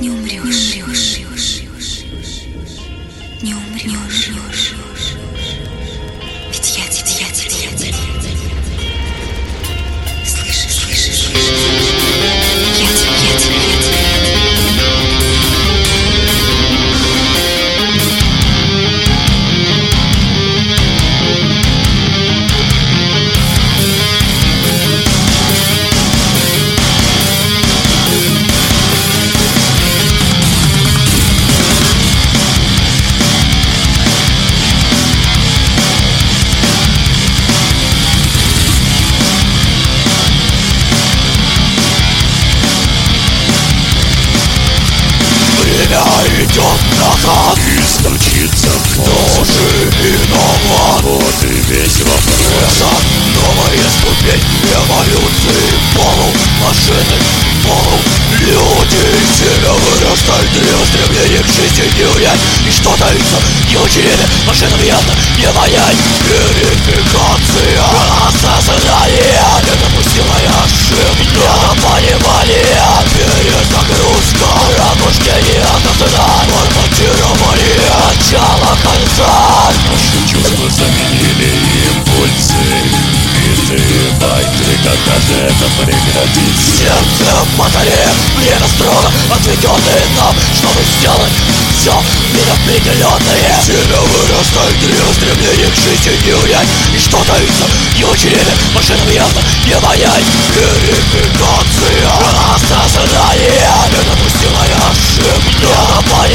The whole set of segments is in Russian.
Не умрешь, Вопрос Это новая ступень эволюции Полу машины, полу люди Семя вырастает и устремление к жизни не унять И что таится не учили машинам явно не вонять Верификация осознание Недопустимая ошибка Недопонимание Перезагрузка Пробуждение осознания Форматирование Начало конца Наши чувства заменили же это прекратится Сердце в батареях Время строго отведенное нам Чтобы сделать все неопределенное Семя вырастает и устремление к жизни не унять И что таится не учили машинам явно не вонять Верификация осознание Недопустимая ошибка Недопонимание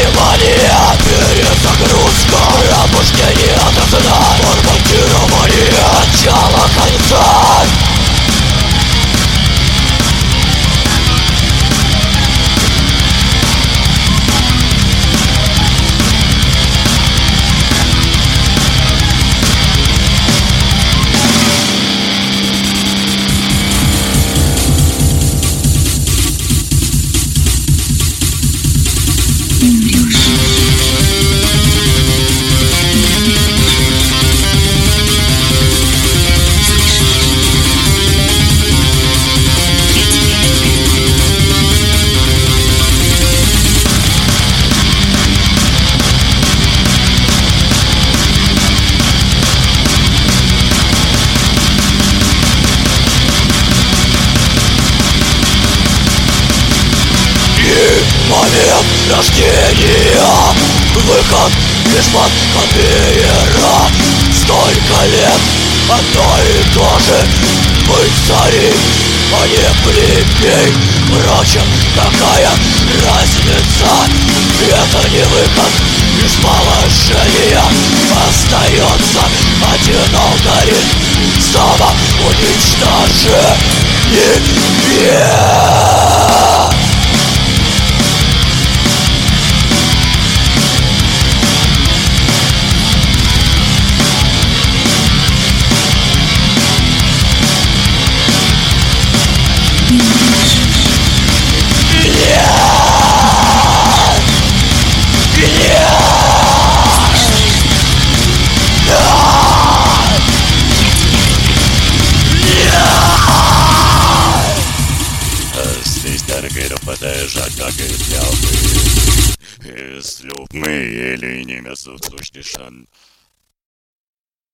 Рождения Выход из-под конвейера Столько лет одно и то же Быть цари, а не плебей Впрочем, какая разница Это не выход из положения Остается один алгоритм Самоуничтожение подъезжать, как и стрелки Из люб мы или не мясо сущный шан